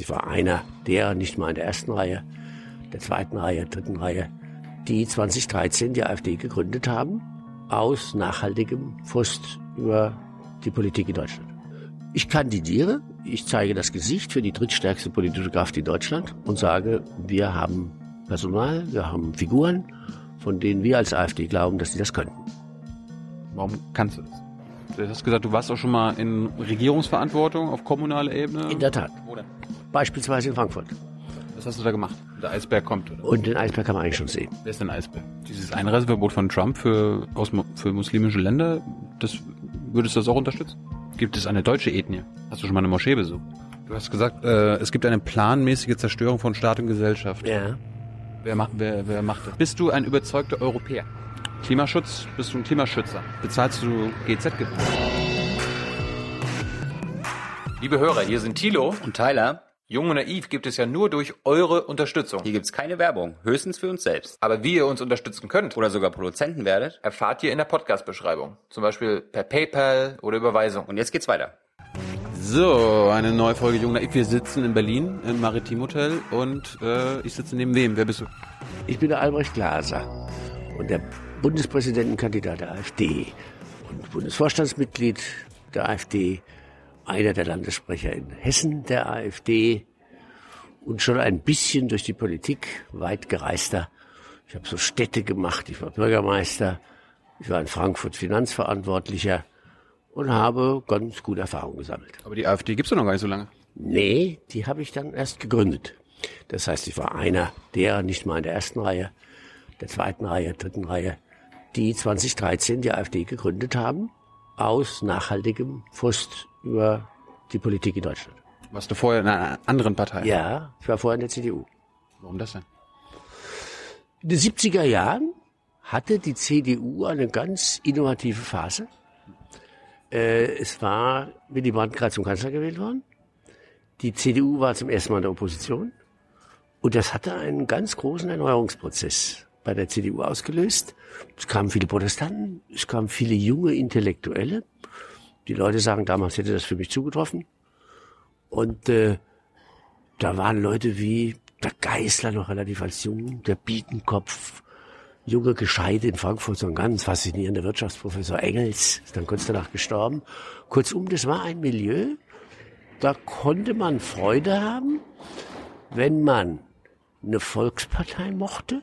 Ich war einer der, nicht mal in der ersten Reihe, der zweiten Reihe, dritten Reihe, die 2013 die AfD gegründet haben, aus nachhaltigem Frust über die Politik in Deutschland. Ich kandidiere, ich zeige das Gesicht für die drittstärkste politische Kraft in Deutschland und sage, wir haben Personal, wir haben Figuren, von denen wir als AfD glauben, dass sie das könnten. Warum kannst du das? Du hast gesagt, du warst auch schon mal in Regierungsverantwortung auf kommunaler Ebene. In der Tat. Wo denn? Beispielsweise in Frankfurt. Was hast du da gemacht? Der Eisberg kommt, oder? Und den Eisberg kann man eigentlich schon sehen. Wer ist denn Eisberg? Dieses Einreiseverbot von Trump für, aus, für muslimische Länder, das, würdest du das auch unterstützen? Gibt es eine deutsche Ethnie? Hast du schon mal eine Moschee besucht? Du hast gesagt, äh, es gibt eine planmäßige Zerstörung von Staat und Gesellschaft. Ja. Wer macht, wer, wer macht das? Bist du ein überzeugter Europäer? Klimaschutz? Bist du ein Klimaschützer? Bezahlst du GZ-Gebühren? Liebe Hörer, hier sind Thilo und Tyler. Jung und Naiv gibt es ja nur durch eure Unterstützung. Hier gibt's keine Werbung, höchstens für uns selbst. Aber wie ihr uns unterstützen könnt oder sogar Produzenten werdet, erfahrt ihr in der Podcast-Beschreibung. Zum Beispiel per PayPal oder Überweisung. Und jetzt geht's weiter. So, eine neue Folge Jung Naiv. Wir sitzen in Berlin im Maritim Hotel und äh, ich sitze neben wem? Wer bist du? Ich bin der Albrecht Glaser und der Bundespräsidentenkandidat der AfD und Bundesvorstandsmitglied der AfD einer der Landessprecher in Hessen der AfD und schon ein bisschen durch die Politik weit gereister. Ich habe so Städte gemacht, ich war Bürgermeister, ich war in Frankfurt Finanzverantwortlicher und habe ganz gute Erfahrungen gesammelt. Aber die AfD gibt's doch noch gar nicht so lange. Nee, die habe ich dann erst gegründet. Das heißt, ich war einer der, nicht mal in der ersten Reihe, der zweiten Reihe, dritten Reihe, die 2013 die AfD gegründet haben, aus nachhaltigem Frust über die Politik in Deutschland. Warst du vorher in einer anderen Partei? Ja, ich war vorher in der CDU. Warum das denn? In den 70er Jahren hatte die CDU eine ganz innovative Phase. Äh, es war Willy Brandt gerade zum Kanzler gewählt worden. Die CDU war zum ersten Mal in der Opposition. Und das hatte einen ganz großen Erneuerungsprozess bei der CDU ausgelöst. Es kamen viele Protestanten, es kamen viele junge Intellektuelle. Die Leute sagen, damals hätte das für mich zugetroffen. Und äh, da waren Leute wie der Geißler noch relativ als jung, der Bietenkopf, junge Gescheite in Frankfurt, so ein ganz faszinierender Wirtschaftsprofessor Engels, ist dann kurz danach gestorben. Kurzum, das war ein Milieu, da konnte man Freude haben, wenn man eine Volkspartei mochte,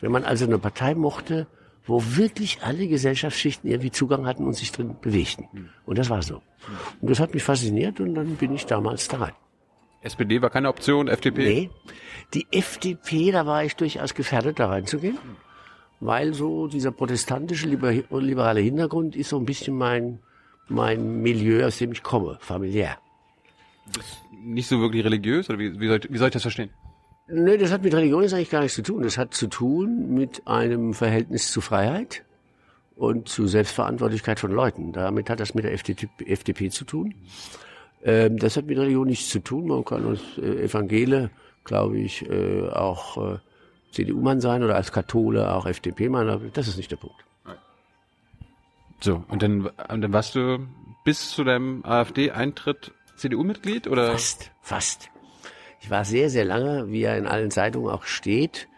wenn man also eine Partei mochte, wo wirklich alle Gesellschaftsschichten irgendwie Zugang hatten und sich drin bewegten. Und das war so. Und das hat mich fasziniert und dann bin ich damals da rein. SPD war keine Option, FDP? Nee. Die FDP, da war ich durchaus gefährdet, da reinzugehen, weil so dieser protestantische, liberale Hintergrund ist so ein bisschen mein, mein Milieu, aus dem ich komme, familiär. nicht so wirklich religiös, oder wie, wie, soll, wie soll ich das verstehen? Nö, das hat mit Religion jetzt eigentlich gar nichts zu tun. Das hat zu tun mit einem Verhältnis zu Freiheit und zu Selbstverantwortlichkeit von Leuten. Damit hat das mit der FDP, FDP zu tun. Ähm, das hat mit Religion nichts zu tun. Man kann als äh, Evangele, glaube ich, äh, auch äh, CDU-Mann sein oder als Kathole auch FDP-Mann. Das ist nicht der Punkt. So, und dann, und dann warst du bis zu deinem AfD-Eintritt CDU-Mitglied oder? Fast, fast. Ich war sehr, sehr lange, wie er in allen Zeitungen auch steht,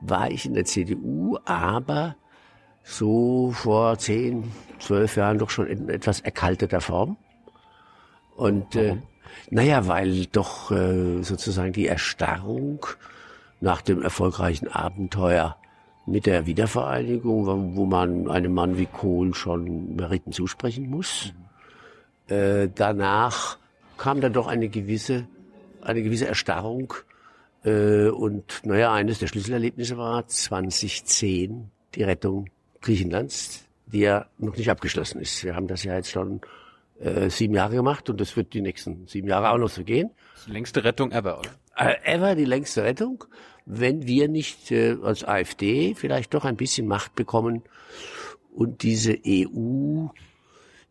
war ich in der CDU, aber so vor zehn, zwölf Jahren doch schon in etwas erkalteter Form. Und äh, naja, weil doch äh, sozusagen die Erstarrung nach dem erfolgreichen Abenteuer mit der Wiedervereinigung, wo, wo man einem Mann wie Kohl schon Meriten zusprechen muss. Äh, danach kam dann doch eine gewisse eine gewisse Erstarrung. Äh, und naja, eines der Schlüsselerlebnisse war 2010 die Rettung Griechenlands, die ja noch nicht abgeschlossen ist. Wir haben das ja jetzt schon äh, sieben Jahre gemacht und das wird die nächsten sieben Jahre auch noch so gehen. Die längste Rettung ever, oder? Äh, ever die längste Rettung, wenn wir nicht äh, als AfD vielleicht doch ein bisschen Macht bekommen und diese EU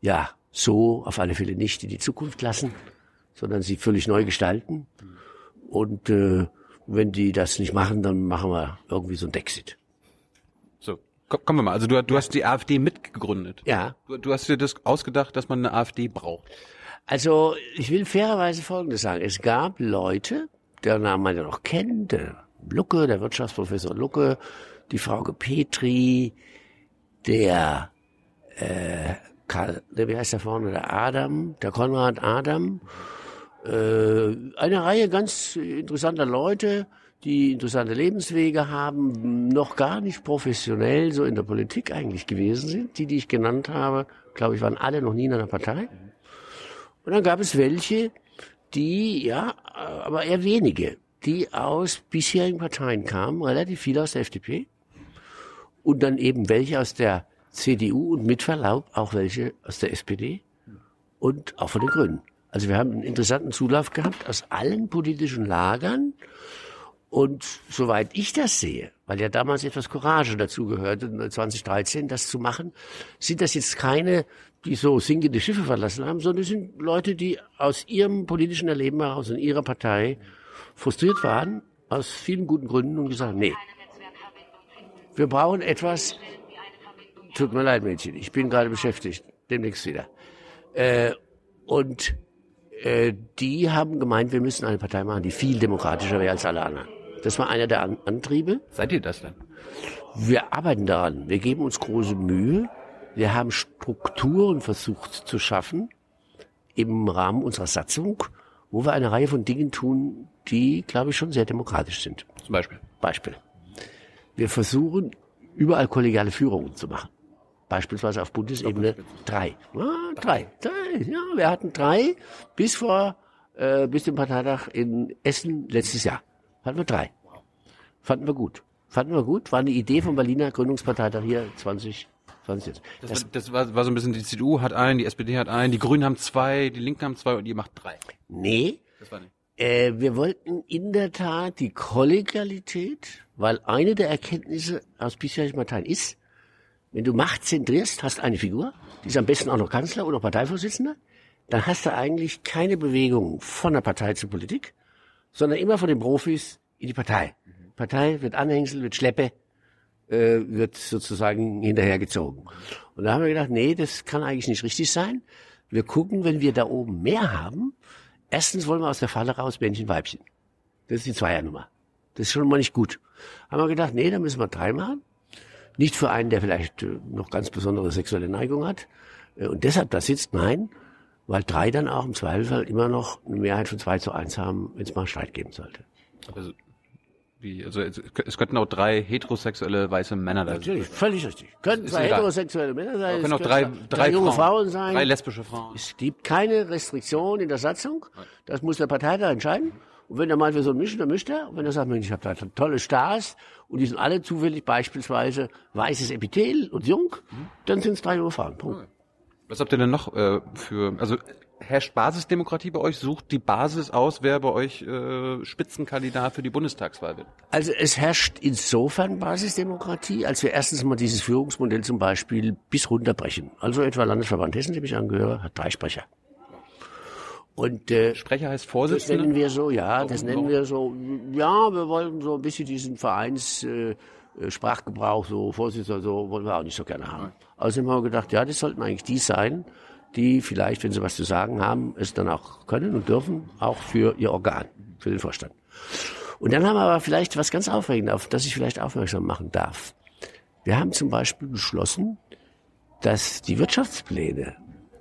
ja so auf alle Fälle nicht in die Zukunft lassen sondern sie völlig neu gestalten. Und äh, wenn die das nicht machen, dann machen wir irgendwie so ein Dexit. So, kommen wir mal. Also du, du hast die AfD mitgegründet. Ja. Du, du hast dir das ausgedacht, dass man eine AfD braucht. Also ich will fairerweise Folgendes sagen. Es gab Leute, deren Namen man ja noch kennt, der Lucke, der Wirtschaftsprofessor Lucke, die Frau Petri, der äh, Karl, der, wie heißt der vorne, der Adam, der Konrad Adam, eine Reihe ganz interessanter Leute, die interessante Lebenswege haben, noch gar nicht professionell so in der Politik eigentlich gewesen sind. Die, die ich genannt habe, glaube ich, waren alle noch nie in einer Partei. Und dann gab es welche, die, ja, aber eher wenige, die aus bisherigen Parteien kamen, relativ viele aus der FDP und dann eben welche aus der CDU und mit Verlaub auch welche aus der SPD und auch von den Grünen. Also wir haben einen interessanten Zulauf gehabt aus allen politischen Lagern. Und soweit ich das sehe, weil ja damals etwas Courage dazu gehörte, 2013 das zu machen, sind das jetzt keine, die so sinkende Schiffe verlassen haben, sondern es sind Leute, die aus ihrem politischen Erleben heraus in ihrer Partei frustriert waren, aus vielen guten Gründen und gesagt, nee, wir brauchen etwas, tut mir leid, Mädchen, ich bin gerade beschäftigt, demnächst wieder. Äh, und äh, die haben gemeint, wir müssen eine Partei machen, die viel demokratischer wäre als alle anderen. Das war einer der An Antriebe. Seid ihr das denn? Wir arbeiten daran. Wir geben uns große Mühe. Wir haben Strukturen versucht zu schaffen im Rahmen unserer Satzung, wo wir eine Reihe von Dingen tun, die, glaube ich, schon sehr demokratisch sind. Zum Beispiel. Beispiel. Wir versuchen, überall kollegiale Führungen zu machen. Beispielsweise auf Bundesebene drei. Ja, drei. drei. Ja, wir hatten drei bis vor, äh, bis zum Parteitag in Essen letztes Jahr. Hatten wir drei. Fanden wir gut. Fanden wir gut. War eine Idee vom Berliner Gründungsparteitag hier 20, 20 jetzt. Das, das, das war, war so ein bisschen, die CDU hat einen, die SPD hat einen, die Grünen haben zwei, die Linken haben zwei und ihr macht drei. Nee. Das war nicht. Äh, wir wollten in der Tat die Kollegialität, weil eine der Erkenntnisse aus bisherigen Parteien ist, wenn du Macht zentrierst, hast eine Figur, die ist am besten auch noch Kanzler oder Parteivorsitzender, dann hast du eigentlich keine Bewegung von der Partei zur Politik, sondern immer von den Profis in die Partei. Partei wird Anhängsel, wird Schleppe, äh, wird sozusagen hinterhergezogen. Und da haben wir gedacht, nee, das kann eigentlich nicht richtig sein. Wir gucken, wenn wir da oben mehr haben, erstens wollen wir aus der Falle raus Männchen, Weibchen. Das ist die Zweiernummer. Das ist schon mal nicht gut. Haben wir gedacht, nee, da müssen wir drei machen. Nicht für einen, der vielleicht äh, noch ganz besondere sexuelle Neigung hat äh, und deshalb da sitzt, nein, weil drei dann auch im Zweifelsfall immer noch eine Mehrheit von zwei zu eins haben, wenn es mal Streit geben sollte. Also, wie, also es, es könnten auch drei heterosexuelle weiße Männer da Natürlich, völlig richtig. Können Ist zwei heterosexuelle Männer sein, Es können auch drei, können drei, junge Frauen, Frauen sein. Drei lesbische Frauen. Es gibt keine Restriktion in der Satzung. Das muss der Parteitag entscheiden. Und wenn er meint, wir sollen mischen, dann mischt er. Und wenn er sagt, Mensch, ich habe da tolle Stars und die sind alle zufällig beispielsweise weißes Epithel und jung, dann sind es drei Frauen. Punkt. Was habt ihr denn noch äh, für, also herrscht Basisdemokratie bei euch? Sucht die Basis aus, wer bei euch äh, Spitzenkandidat für die Bundestagswahl wird? Also es herrscht insofern Basisdemokratie, als wir erstens mal dieses Führungsmodell zum Beispiel bis runterbrechen. Also etwa Landesverband Hessen, dem ich angehöre, hat drei Sprecher. Und äh, Sprecher heißt Das Vorsitzender? nennen wir so, ja, das nennen wir so. Ja, wir wollten so ein bisschen diesen Vereins äh, äh, Sprachgebrauch, so Vorsitzender, so wollen wir auch nicht so gerne haben. Außerdem haben wir gedacht, ja, das sollten eigentlich die sein, die vielleicht, wenn sie was zu sagen haben, es dann auch können und dürfen, auch für ihr Organ, für den Vorstand. Und dann haben wir aber vielleicht was ganz Aufregendes, auf das ich vielleicht aufmerksam machen darf. Wir haben zum Beispiel beschlossen, dass die Wirtschaftspläne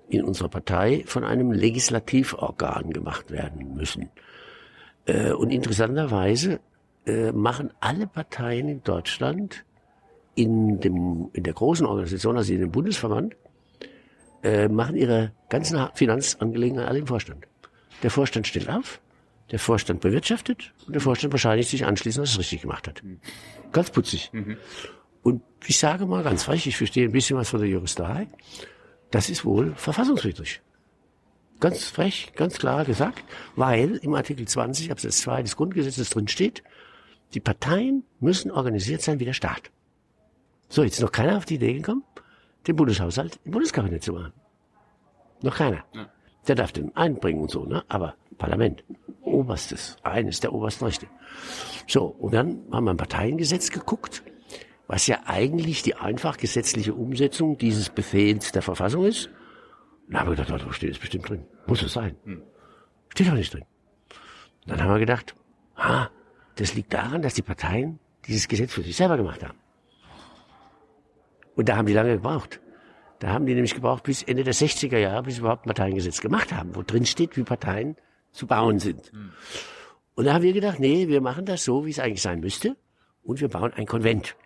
in unserer Partei von einem Legislativorgan gemacht werden müssen. Äh, und interessanterweise äh, machen alle Parteien in Deutschland in, dem, in der großen Organisation, also in dem Bundesverband, äh, machen ihre ganzen Finanzangelegenheiten alle im Vorstand. Der Vorstand stellt auf, der Vorstand bewirtschaftet und der Vorstand bescheinigt sich anschließend, dass es richtig gemacht hat. Ganz putzig. Und ich sage mal ganz frech, ich verstehe ein bisschen was von der Juristerei, das ist wohl verfassungswidrig. Ganz frech, ganz klar gesagt, weil im Artikel 20 Absatz 2 des Grundgesetzes drin steht, die Parteien müssen organisiert sein wie der Staat. So, jetzt ist noch keiner auf die Idee gekommen, den Bundeshaushalt im Bundeskabinett zu machen. Noch keiner. Der darf den einbringen und so, ne? Aber Parlament, oberstes, eines der obersten Rechte. So, und dann haben wir im Parteiengesetz geguckt, was ja eigentlich die einfach gesetzliche Umsetzung dieses Befehls der Verfassung ist. Dann haben wir gedacht, da steht es bestimmt drin. Muss es sein. Steht doch nicht drin. Dann haben wir gedacht, ah, das liegt daran, dass die Parteien dieses Gesetz für sich selber gemacht haben. Und da haben die lange gebraucht. Da haben die nämlich gebraucht bis Ende der 60er Jahre, bis sie überhaupt ein Parteiengesetz gemacht haben, wo drin steht, wie Parteien zu bauen sind. Und da haben wir gedacht, nee, wir machen das so, wie es eigentlich sein müsste. Und wir bauen ein Konvent.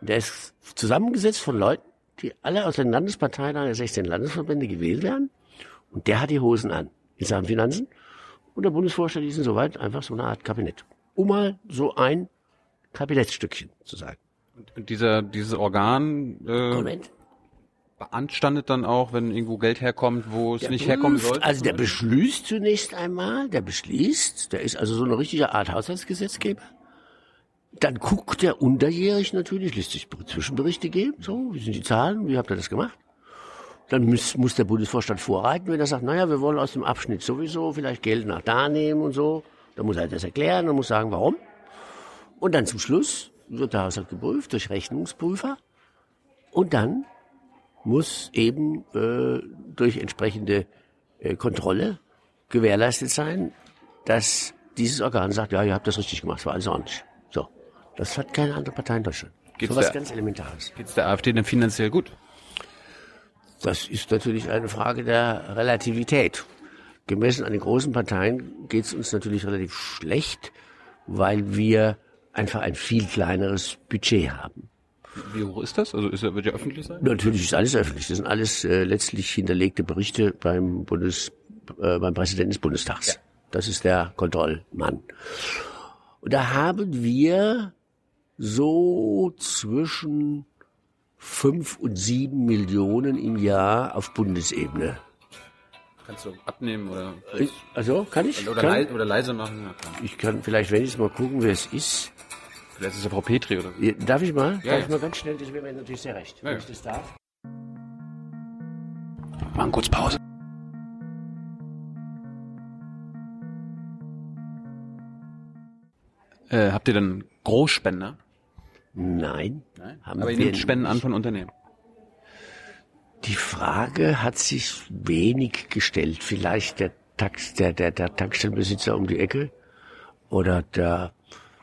Der ist zusammengesetzt von Leuten, die alle aus den Landesparteien der 16 Landesverbände gewählt werden. Und der hat die Hosen an in Sachen Finanzen. Und der Bundesvorstand ist insoweit einfach so eine Art Kabinett. Um mal so ein Kabinettsstückchen zu sagen. Und, dieser, dieses Organ äh, Konvent. beanstandet dann auch, wenn irgendwo Geld herkommt, wo es Der nicht herkommen prüft, sollte? Also der beschließt zunächst einmal, der beschließt, der ist also so eine richtige Art Haushaltsgesetzgeber. Dann guckt er unterjährig natürlich, lässt sich Zwischenberichte geben, so, wie sind die Zahlen, wie habt ihr das gemacht? Dann muss, muss der Bundesvorstand vorreiten, wenn er sagt, naja, wir wollen aus dem Abschnitt sowieso vielleicht Geld nach da nehmen und so. Dann muss er das erklären und muss sagen, warum. Und dann zum Schluss wird der Haushalt geprüft durch Rechnungsprüfer. Und dann muss eben äh, durch entsprechende äh, Kontrolle gewährleistet sein, dass dieses Organ sagt, ja, ihr habt das richtig gemacht, es war alles ordentlich. So. Das hat keine andere Partei in Deutschland. Gibt's so was ganz Elementares. Geht's der AfD denn finanziell gut? Das ist natürlich eine Frage der Relativität. Gemessen an den großen Parteien geht es uns natürlich relativ schlecht, weil wir einfach ein viel kleineres Budget haben. Wie hoch ist das? Also ist, wird ja öffentlich sein? Natürlich ist alles öffentlich. Das sind alles äh, letztlich hinterlegte Berichte beim Bundes, äh, beim Präsidenten des Bundestags. Das ist der Kontrollmann. Und da haben wir so zwischen fünf und sieben Millionen im Jahr auf Bundesebene. Kannst du abnehmen oder, Ich- Also kann ich? oder, kann, leise, oder leise machen? Ja, klar. ich kann vielleicht wenigstens mal gucken, wer es ist. Vielleicht ist es ja Frau Petri oder so. Darf ich mal? Ja, darf ich mal ganz schnell? Das wäre mir natürlich sehr recht, wenn ich das darf. Machen kurz Pause. Äh, habt ihr dann Großspender? Nein. Nein. Aber ihr wir nehmt Spenden nicht. an von Unternehmen. Die Frage hat sich wenig gestellt. Vielleicht der, Tax, der, der, der Tankstellenbesitzer um die Ecke oder der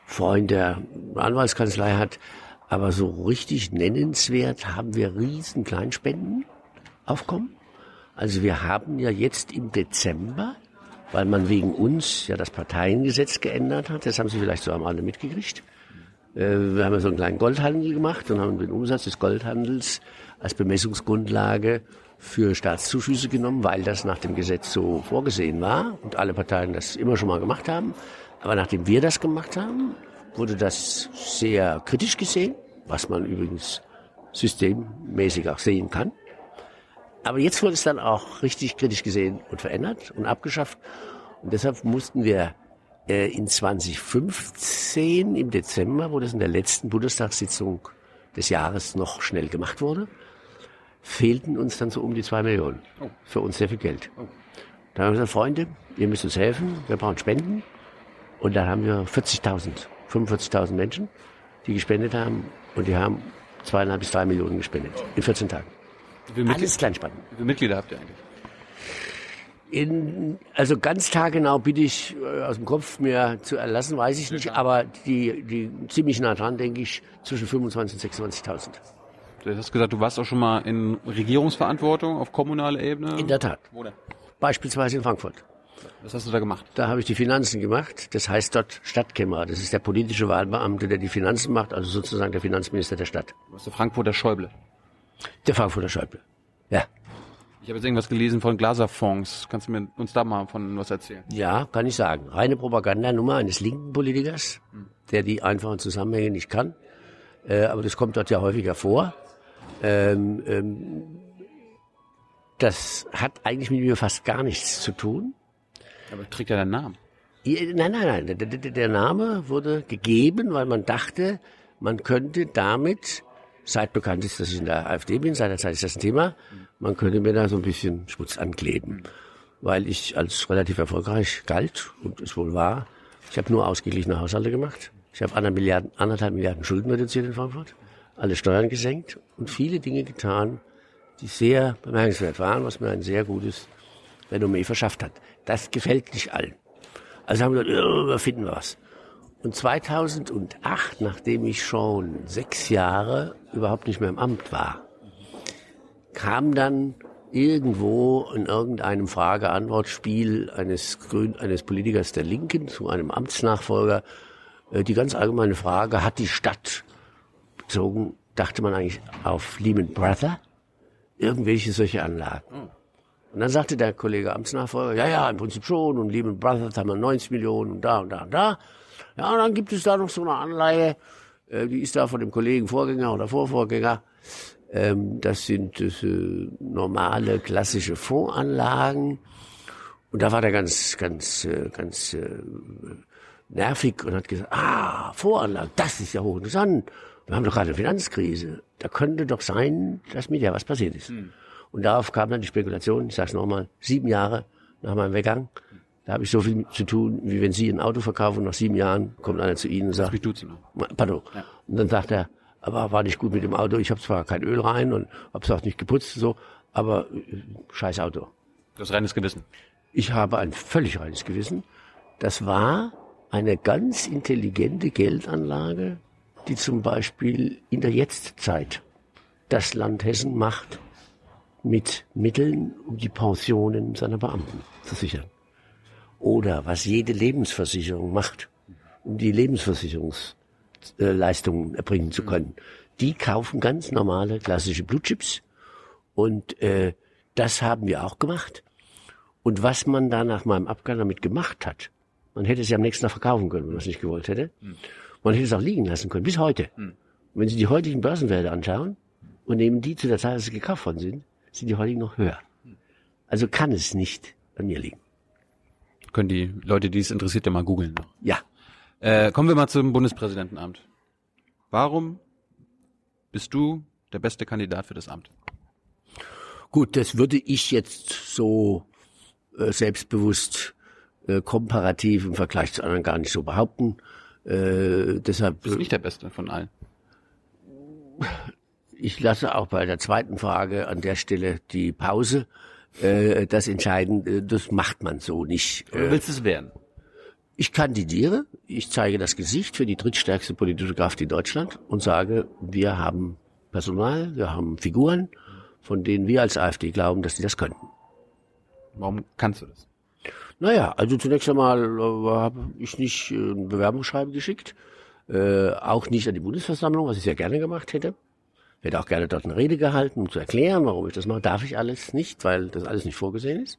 Freund, der Anwaltskanzlei hat. Aber so richtig nennenswert haben wir riesen Kleinspenden aufkommen. Also wir haben ja jetzt im Dezember, weil man wegen uns ja das Parteiengesetz geändert hat, das haben Sie vielleicht so am alle mitgekriegt, wir haben so einen kleinen Goldhandel gemacht und haben den Umsatz des Goldhandels als Bemessungsgrundlage für Staatszuschüsse genommen, weil das nach dem Gesetz so vorgesehen war und alle Parteien das immer schon mal gemacht haben. Aber nachdem wir das gemacht haben, wurde das sehr kritisch gesehen, was man übrigens systemmäßig auch sehen kann. Aber jetzt wurde es dann auch richtig kritisch gesehen und verändert und abgeschafft. Und deshalb mussten wir äh, in 2015 im Dezember, wo das in der letzten Bundestagssitzung des Jahres noch schnell gemacht wurde, fehlten uns dann so um die zwei Millionen. Für uns sehr viel Geld. Da haben wir gesagt, Freunde, ihr müsst uns helfen, wir brauchen Spenden. Und dann haben wir 40.000, 45.000 Menschen, die gespendet haben. Und die haben zweieinhalb bis drei Millionen gespendet in 14 Tagen. Alles Kleinspenden. wie viele Mitglieder habt ihr eigentlich? In, also ganz taggenau bitte ich äh, aus dem Kopf mir zu erlassen, weiß ich nicht, aber die, die ziemlich nah dran, denke ich, zwischen 25 und 26.000. Du hast gesagt, du warst auch schon mal in Regierungsverantwortung auf kommunaler Ebene. In der Tat. Wo denn? Beispielsweise in Frankfurt. Was hast du da gemacht? Da habe ich die Finanzen gemacht. Das heißt dort Stadtkämmerer. Das ist der politische Wahlbeamte, der die Finanzen macht, also sozusagen der Finanzminister der Stadt. Warst der Frankfurter Schäuble. Der Frankfurter Schäuble. Ja. Ich habe jetzt irgendwas gelesen von Glaserfonds. Kannst du mir uns da mal von was erzählen? Ja, kann ich sagen. Reine Propagandanummer eines linken Politikers, der die einfachen Zusammenhänge nicht kann. Äh, aber das kommt dort ja häufiger vor. Ähm, ähm, das hat eigentlich mit mir fast gar nichts zu tun. Aber trägt ja deinen Namen. Nein, nein, nein. Der, der, der Name wurde gegeben, weil man dachte, man könnte damit, seit bekannt ist, dass ich in der AfD bin, seit der Zeit ist das ein Thema, man könnte mir da so ein bisschen Schmutz ankleben. Weil ich als relativ erfolgreich galt und es wohl war. Ich habe nur ausgeglichene Haushalte gemacht. Ich habe anderthalb Milliarden, anderthalb Milliarden Schulden reduziert in Frankfurt, alle Steuern gesenkt und viele Dinge getan, die sehr bemerkenswert waren, was mir ein sehr gutes Renommee verschafft hat. Das gefällt nicht allen. Also haben wir gesagt, wir finden was. Und 2008, nachdem ich schon sechs Jahre überhaupt nicht mehr im Amt war, kam dann irgendwo in irgendeinem Frage-Antwort-Spiel eines, Grün, eines Politikers der Linken zu einem Amtsnachfolger äh, die ganz allgemeine Frage, hat die Stadt bezogen, dachte man eigentlich auf Lehman Brother, irgendwelche solche Anlagen. Und dann sagte der Kollege Amtsnachfolger, ja, ja, im Prinzip schon, und Lehman Brothers haben wir 90 Millionen und da und da und da. Ja, und dann gibt es da noch so eine Anleihe, die ist da von dem Kollegen Vorgänger oder Vorvorgänger. Ähm, das sind äh, normale, klassische Fondsanlagen. Und da war der ganz, ganz, äh, ganz äh, nervig und hat gesagt, ah, Voranlagen, das ist ja hochinteressant. Wir haben doch gerade eine Finanzkrise. Da könnte doch sein, dass mit ja was passiert ist. Hm. Und darauf kam dann die Spekulation, ich sage es nochmal, sieben Jahre nach meinem Weggang. Da habe ich so viel zu tun, wie wenn Sie ein Auto verkaufen und nach sieben Jahren kommt einer zu Ihnen und sagt, pardon. Ja. Und dann sagt er, aber war nicht gut mit dem Auto. Ich habe zwar kein Öl rein und habe es auch nicht geputzt, so, aber äh, scheiß Auto. Das reines Gewissen. Ich habe ein völlig reines Gewissen. Das war eine ganz intelligente Geldanlage, die zum Beispiel in der Jetztzeit das Land Hessen macht mit Mitteln, um die Pensionen seiner Beamten zu sichern. Oder was jede Lebensversicherung macht, um die Lebensversicherungsleistungen erbringen zu können. Die kaufen ganz normale klassische Blutchips und äh, das haben wir auch gemacht. Und was man da nach meinem Abgang damit gemacht hat, man hätte es ja am nächsten Tag verkaufen können, wenn man es nicht gewollt hätte. Hm. Man hätte es auch liegen lassen können, bis heute. Hm. Wenn Sie die heutigen Börsenwerte anschauen und nehmen die zu der Zeit, als sie gekauft worden sind, sind die heutigen noch höher. Also kann es nicht an mir liegen. Können die Leute, die es interessiert, ja mal googeln. Ja. Äh, kommen wir mal zum Bundespräsidentenamt. Warum bist du der beste Kandidat für das Amt? Gut, das würde ich jetzt so äh, selbstbewusst äh, komparativ im Vergleich zu anderen gar nicht so behaupten. Äh, deshalb. Du bist nicht der Beste von allen. Ich lasse auch bei der zweiten Frage an der Stelle die Pause. Äh, das entscheiden, äh, das macht man so nicht. Du willst es werden? Ich kandidiere, ich zeige das Gesicht für die drittstärkste politische Kraft in Deutschland und sage, wir haben Personal, wir haben Figuren, von denen wir als AfD glauben, dass die das könnten. Warum kannst du das? Naja, also zunächst einmal äh, habe ich nicht äh, ein Bewerbungsschreiben geschickt, äh, auch nicht an die Bundesversammlung, was ich sehr gerne gemacht hätte. Hätte auch gerne dort eine Rede gehalten, um zu erklären, warum ich das mache. Darf ich alles nicht, weil das alles nicht vorgesehen ist.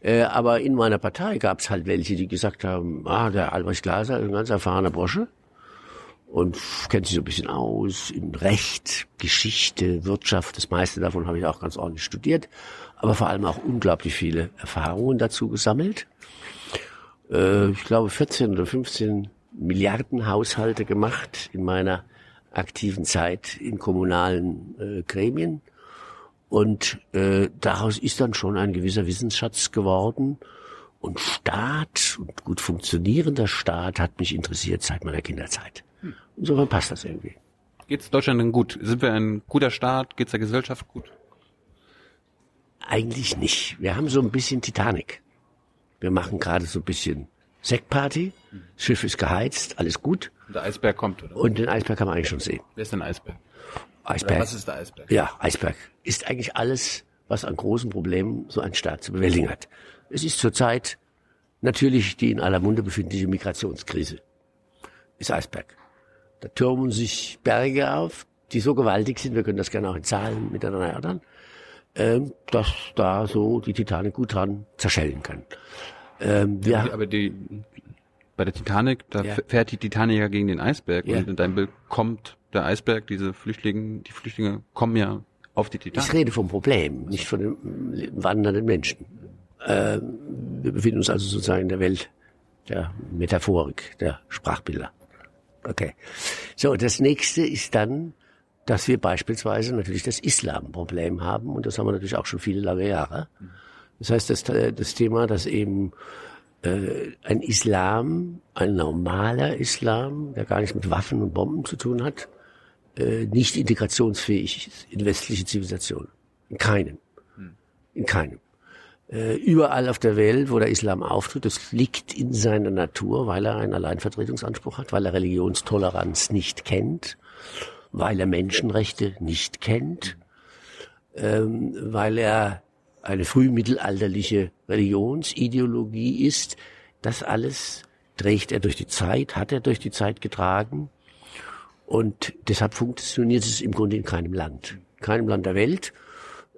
Äh, aber in meiner Partei gab es halt welche, die gesagt haben, ah, der Albrecht Glaser ist ein ganz erfahrener Brosche und kennt sich so ein bisschen aus in Recht, Geschichte, Wirtschaft. Das meiste davon habe ich auch ganz ordentlich studiert aber vor allem auch unglaublich viele Erfahrungen dazu gesammelt. Äh, ich glaube 14 oder 15 Milliarden Haushalte gemacht in meiner aktiven Zeit in kommunalen äh, Gremien. Und äh, daraus ist dann schon ein gewisser Wissensschatz geworden. Und Staat und gut funktionierender Staat hat mich interessiert seit meiner Kinderzeit. Hm. Insofern passt das irgendwie. Geht's Deutschland denn gut? Sind wir ein guter Staat? Geht's der Gesellschaft gut? Eigentlich nicht. Wir haben so ein bisschen Titanic. Wir machen gerade so ein bisschen Sektparty. Das Schiff ist geheizt, alles gut. Und der Eisberg kommt, oder? Und den Eisberg kann man eigentlich schon sehen. Wer ist denn Eisberg? Eisberg. Oder was ist der Eisberg? Ja, Eisberg ist eigentlich alles, was an großen Problemen so ein Staat zu bewältigen hat. Es ist zurzeit natürlich die in aller Munde befindliche Migrationskrise. Ist Eisberg. Da türmen sich Berge auf, die so gewaltig sind, wir können das gerne auch in Zahlen miteinander erörtern, ähm, dass da so die Titanic gut dran zerschellen kann. Ähm, ja, aber die, bei der Titanic, da ja. fährt die Titanic ja gegen den Eisberg ja. und in deinem Bild kommt der Eisberg, diese Flüchtlinge, die Flüchtlinge kommen ja auf die Titanic. Ich rede vom Problem, nicht von den wandernden Menschen. Ähm, wir befinden uns also sozusagen in der Welt der Metaphorik, der Sprachbilder. Okay. So, das nächste ist dann dass wir beispielsweise natürlich das Islamproblem haben und das haben wir natürlich auch schon viele lange Jahre. Das heißt, das, das Thema, dass eben äh, ein Islam, ein normaler Islam, der gar nichts mit Waffen und Bomben zu tun hat, äh, nicht integrationsfähig ist in westliche Zivilisation. In keinem. In keinem. Äh, überall auf der Welt, wo der Islam auftritt, das liegt in seiner Natur, weil er einen Alleinvertretungsanspruch hat, weil er Religionstoleranz nicht kennt, weil er Menschenrechte nicht kennt, ähm, weil er eine frühmittelalterliche Religionsideologie ist. Das alles trägt er durch die Zeit, hat er durch die Zeit getragen. Und deshalb funktioniert es im Grunde in keinem Land. In keinem Land der Welt.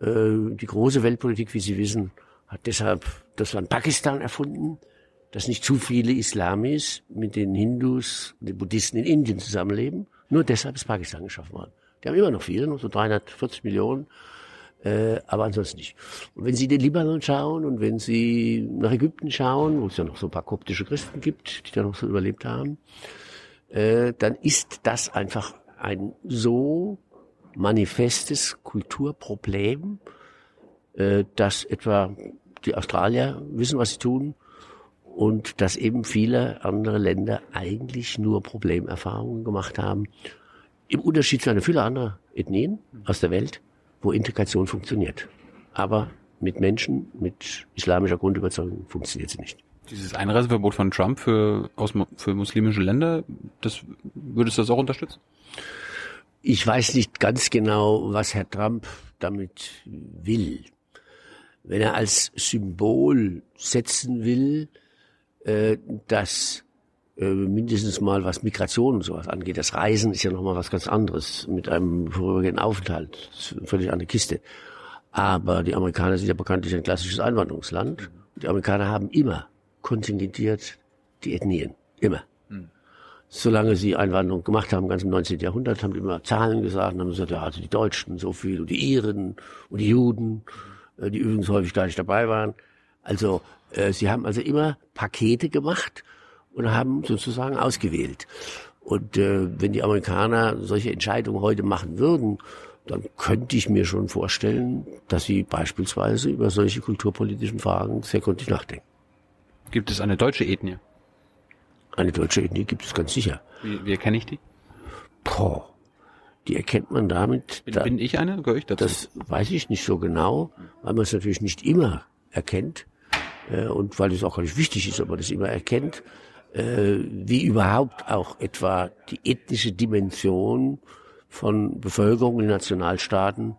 Äh, die große Weltpolitik, wie Sie wissen, hat deshalb das Land Pakistan erfunden, dass nicht zu viele Islamis mit den Hindus den Buddhisten in Indien zusammenleben. Nur deshalb ist Pakistan geschaffen worden. Die haben immer noch viele, noch so 340 Millionen, äh, aber ansonsten nicht. Und wenn Sie den Libanon schauen und wenn Sie nach Ägypten schauen, wo es ja noch so ein paar koptische Christen gibt, die da noch so überlebt haben, äh, dann ist das einfach ein so manifestes Kulturproblem, äh, dass etwa die Australier wissen, was sie tun und dass eben viele andere Länder eigentlich nur Problemerfahrungen gemacht haben. Im Unterschied zu einer vielen anderen Ethnien aus der Welt, wo Integration funktioniert. Aber mit Menschen mit islamischer Grundüberzeugung funktioniert sie nicht. Dieses Einreiseverbot von Trump für, aus, für muslimische Länder, das, würdest du das auch unterstützen? Ich weiß nicht ganz genau, was Herr Trump damit will. Wenn er als Symbol setzen will, äh, dass äh, mindestens mal was Migration und sowas angeht. Das Reisen ist ja nochmal was ganz anderes mit einem vorübergehenden Aufenthalt. Das ist eine völlig andere Kiste. Aber die Amerikaner sind ja bekanntlich ein klassisches Einwanderungsland. Die Amerikaner haben immer kontingentiert die Ethnien. Immer. Solange sie Einwanderung gemacht haben, ganz im 19. Jahrhundert, haben die immer Zahlen gesagt und haben gesagt, ja, also die Deutschen so viel und die Iren und die Juden, äh, die übrigens häufig gar nicht dabei waren. Also äh, sie haben also immer Pakete gemacht und haben sozusagen ausgewählt. Und äh, wenn die Amerikaner solche Entscheidungen heute machen würden, dann könnte ich mir schon vorstellen, dass sie beispielsweise über solche kulturpolitischen Fragen sehr gründlich nachdenken. Gibt es eine deutsche Ethnie? Eine deutsche Ethnie gibt es ganz sicher. Wie, wie erkenne ich die? Boah, die erkennt man damit. Bin, da, bin ich eine? Gehöre ich dazu? das weiß ich nicht so genau, weil man es natürlich nicht immer erkennt äh, und weil es auch gar nicht wichtig ist, ob man das immer erkennt, wie überhaupt auch etwa die ethnische Dimension von Bevölkerung in Nationalstaaten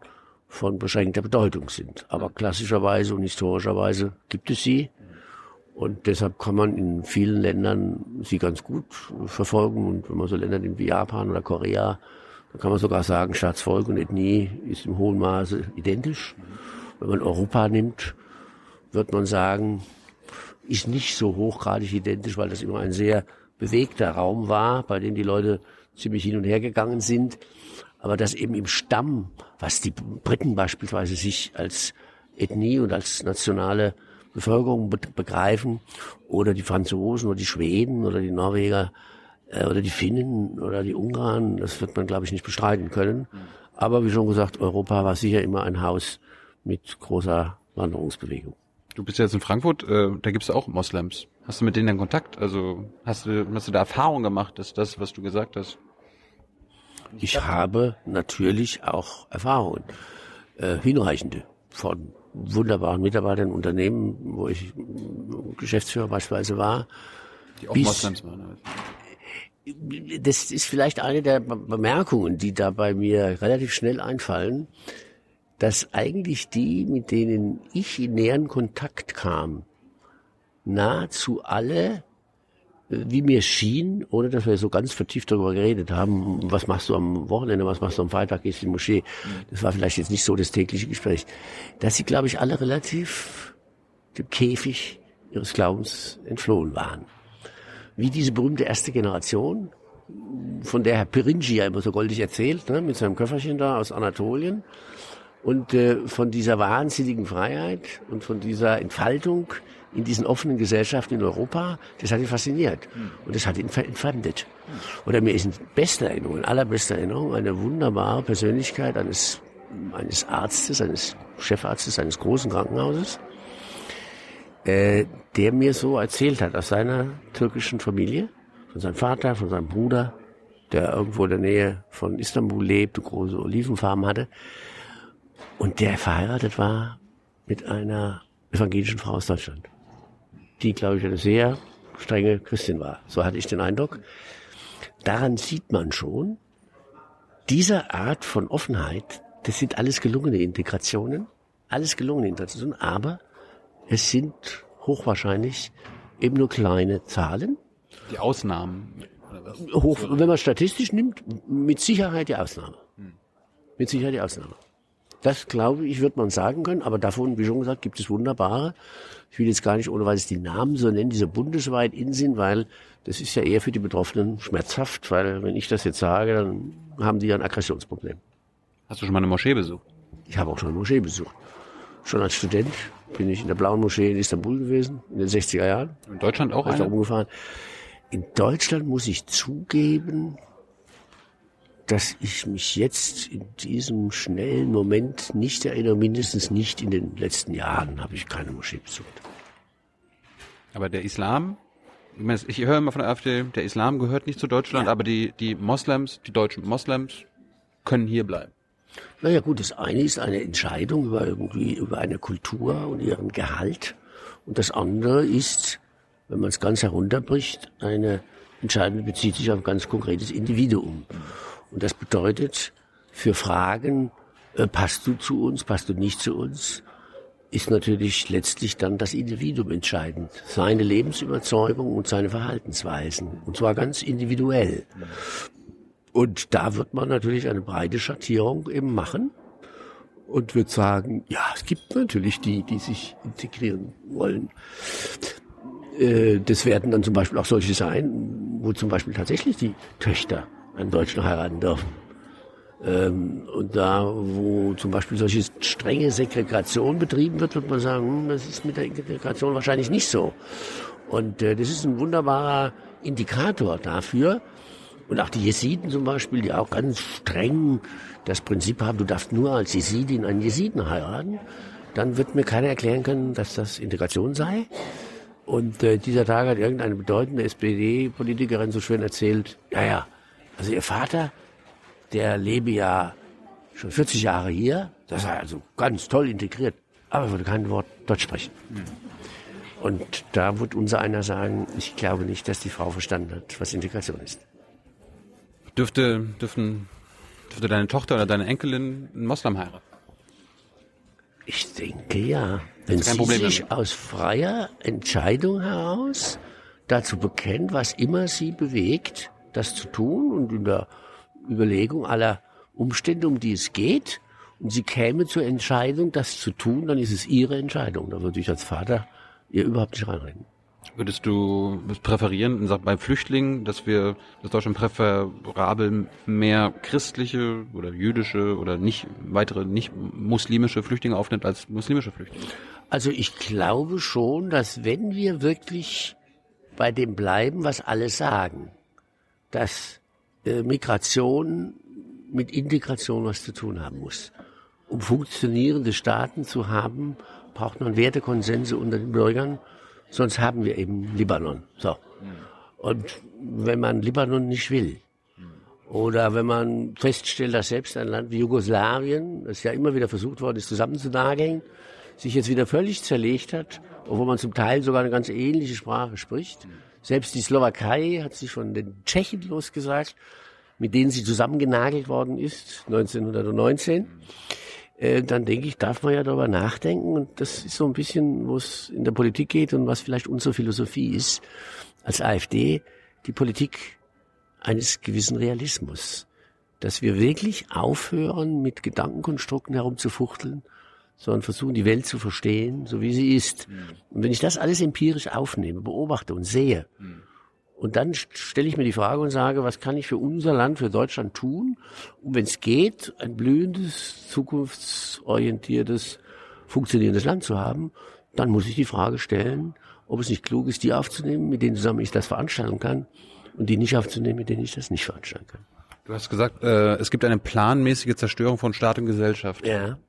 von beschränkter Bedeutung sind. Aber klassischerweise und historischerweise gibt es sie. Und deshalb kann man in vielen Ländern sie ganz gut verfolgen. Und wenn man so Länder nimmt wie Japan oder Korea, dann kann man sogar sagen, Staatsvolk und Ethnie ist im hohen Maße identisch. Wenn man Europa nimmt, wird man sagen, ist nicht so hochgradig identisch, weil das immer ein sehr bewegter Raum war, bei dem die Leute ziemlich hin und her gegangen sind. Aber dass eben im Stamm, was die Briten beispielsweise sich als Ethnie und als nationale Bevölkerung be begreifen, oder die Franzosen oder die Schweden oder die Norweger äh, oder die Finnen oder die Ungarn, das wird man, glaube ich, nicht bestreiten können. Aber wie schon gesagt, Europa war sicher immer ein Haus mit großer Wanderungsbewegung. Du bist ja jetzt in Frankfurt, äh, da gibt's auch Moslems. Hast du mit denen dann Kontakt? Also hast du, hast du da Erfahrung gemacht, dass das, was du gesagt hast? Ich habe natürlich auch Erfahrungen, äh, hinreichende von wunderbaren Mitarbeitern in Unternehmen, wo ich Geschäftsführer beispielsweise war. Die auch Bis- Moslems waren. halt. Das ist vielleicht eine der Be- Bemerkungen, die da bei mir relativ schnell einfallen, dass eigentlich die, mit denen ich in näheren Kontakt kam, nahezu alle, äh, wie mir schien, ohne dass wir so ganz vertieft darüber geredet haben, was machst du am Wochenende, was machst du am Freitag, gehst du in die Moschee. Das war vielleicht jetzt nicht so das tägliche Gespräch. Dass sie, glaube ich, alle relativ dem Käfig ihres Glaubens entflohen waren. Wie diese berühmte erste Generation, von der Herr Pirinci ja immer so goldig erzählt, ne, mit seinem Köfferchen da aus Anatolien. Und äh, von dieser wahnsinnigen Freiheit und von dieser Entfaltung in diesen offenen Gesellschaften in Europa, das hat ihn fasziniert. Und das hat ihn entfremdet. Oder mir ist in bester Erinnerung, in allerbester Erinnerung, eine wunderbare Persönlichkeit eines, eines Arztes, eines Chefarztes eines großen Krankenhauses, äh, der mir so erzählt hat aus seiner türkischen Familie, von seinem Vater, von seinem Bruder, der irgendwo in der Nähe von Istanbul lebt, eine große Olivenfarm hatte. Und der verheiratet war mit einer evangelischen Frau aus Deutschland, die, glaube ich, eine sehr strenge Christin war. So hatte ich den Eindruck. Daran sieht man schon, diese Art von Offenheit, das sind alles gelungene Integrationen, alles gelungene Integrationen, aber es sind hochwahrscheinlich eben nur kleine Zahlen. Die Ausnahmen. Hoch, wenn man statistisch nimmt, mit Sicherheit die Ausnahme. Mit Sicherheit die Ausnahme. Das glaube ich, wird man sagen können, aber davon, wie schon gesagt, gibt es wunderbare. Ich will jetzt gar nicht ohne weiteres die Namen so nennen, die so bundesweit in sind, weil das ist ja eher für die Betroffenen schmerzhaft, weil wenn ich das jetzt sage, dann haben die ja ein Aggressionsproblem. Hast du schon mal eine Moschee besucht? Ich habe auch schon eine Moschee besucht. Schon als Student bin ich in der Blauen Moschee in Istanbul gewesen, in den 60er Jahren. In Deutschland auch Bin ich eine? rumgefahren. In Deutschland muss ich zugeben, dass ich mich jetzt in diesem schnellen Moment nicht erinnere, mindestens nicht in den letzten Jahren habe ich keine Moschee besucht. Aber der Islam, ich höre immer von der AfD, der Islam gehört nicht zu Deutschland, aber die, die Moslems, die deutschen Moslems können hier bleiben. Naja gut, das eine ist eine Entscheidung über irgendwie über eine Kultur und ihren Gehalt. Und das andere ist, wenn man es ganz herunterbricht, eine Entscheidung bezieht sich auf ein ganz konkretes Individuum. Und das bedeutet, für Fragen, äh, passt du zu uns, passt du nicht zu uns, ist natürlich letztlich dann das Individuum entscheidend. Seine Lebensüberzeugung und seine Verhaltensweisen. Und zwar ganz individuell. Und da wird man natürlich eine breite Schattierung eben machen und wird sagen, ja, es gibt natürlich die, die sich integrieren wollen. Äh, Das werden dann zum Beispiel auch solche sein, wo zum Beispiel tatsächlich die Töchter einen Deutschen heiraten dürfen. Ähm, Und da, wo zum Beispiel solche strenge Segregation betrieben wird, wird man sagen, hm, das ist mit der Integration wahrscheinlich nicht so. Und äh, das ist ein wunderbarer Indikator dafür. Und auch die Jesiden zum Beispiel, die auch ganz streng das Prinzip haben, du darfst nur als Jesidin einen Jesiden heiraten, dann wird mir keiner erklären können, dass das Integration sei. Und äh, dieser Tag hat irgendeine bedeutende SPD-Politikerin so schön erzählt, ja, ja, also ihr Vater, der lebe ja schon 40 Jahre hier, das sei also ganz toll integriert, aber er würde kein Wort Deutsch sprechen. Und da wird unser einer sagen, ich glaube nicht, dass die Frau verstanden hat, was Integration ist. Dürfte, dürfen, dürfte deine Tochter oder deine Enkelin einen Moslem heiraten? Ich denke ja. Wenn sie Problem sich damit. aus freier Entscheidung heraus dazu bekennt, was immer sie bewegt, das zu tun und in der Überlegung aller Umstände, um die es geht, und sie käme zur Entscheidung, das zu tun, dann ist es ihre Entscheidung. Da würde ich als Vater ihr überhaupt nicht reinreden. Würdest du es präferieren, bei Flüchtlingen, dass wir, dass Deutschland präferabel mehr christliche oder jüdische oder nicht, weitere nicht muslimische Flüchtlinge aufnimmt als muslimische Flüchtlinge? Also ich glaube schon, dass wenn wir wirklich bei dem bleiben, was alle sagen, dass äh, Migration mit Integration was zu tun haben muss. Um funktionierende Staaten zu haben, braucht man Wertekonsense unter den Bürgern, sonst haben wir eben Libanon. So. Und wenn man Libanon nicht will, oder wenn man feststellt, dass selbst ein Land wie Jugoslawien, das ja immer wieder versucht worden ist, zusammenzunageln, sich jetzt wieder völlig zerlegt hat, obwohl man zum Teil sogar eine ganz ähnliche Sprache spricht. Selbst die Slowakei hat sich von den Tschechen losgesagt, mit denen sie zusammengenagelt worden ist, 1919. Äh, dann denke ich, darf man ja darüber nachdenken. Und das ist so ein bisschen, wo es in der Politik geht und was vielleicht unsere Philosophie ist, als AfD, die Politik eines gewissen Realismus. Dass wir wirklich aufhören, mit Gedankenkonstrukten herumzufuchteln, sondern versuchen, die Welt zu verstehen, so wie sie ist. Und wenn ich das alles empirisch aufnehme, beobachte und sehe, und dann st- stelle ich mir die Frage und sage, was kann ich für unser Land, für Deutschland tun, um, wenn es geht, ein blühendes, zukunftsorientiertes, funktionierendes Land zu haben, dann muss ich die Frage stellen, ob es nicht klug ist, die aufzunehmen, mit denen zusammen ich das veranstalten kann, und die nicht aufzunehmen, mit denen ich das nicht veranstalten kann. Du hast gesagt, äh, es gibt eine planmäßige Zerstörung von Staat und Gesellschaft. Ja.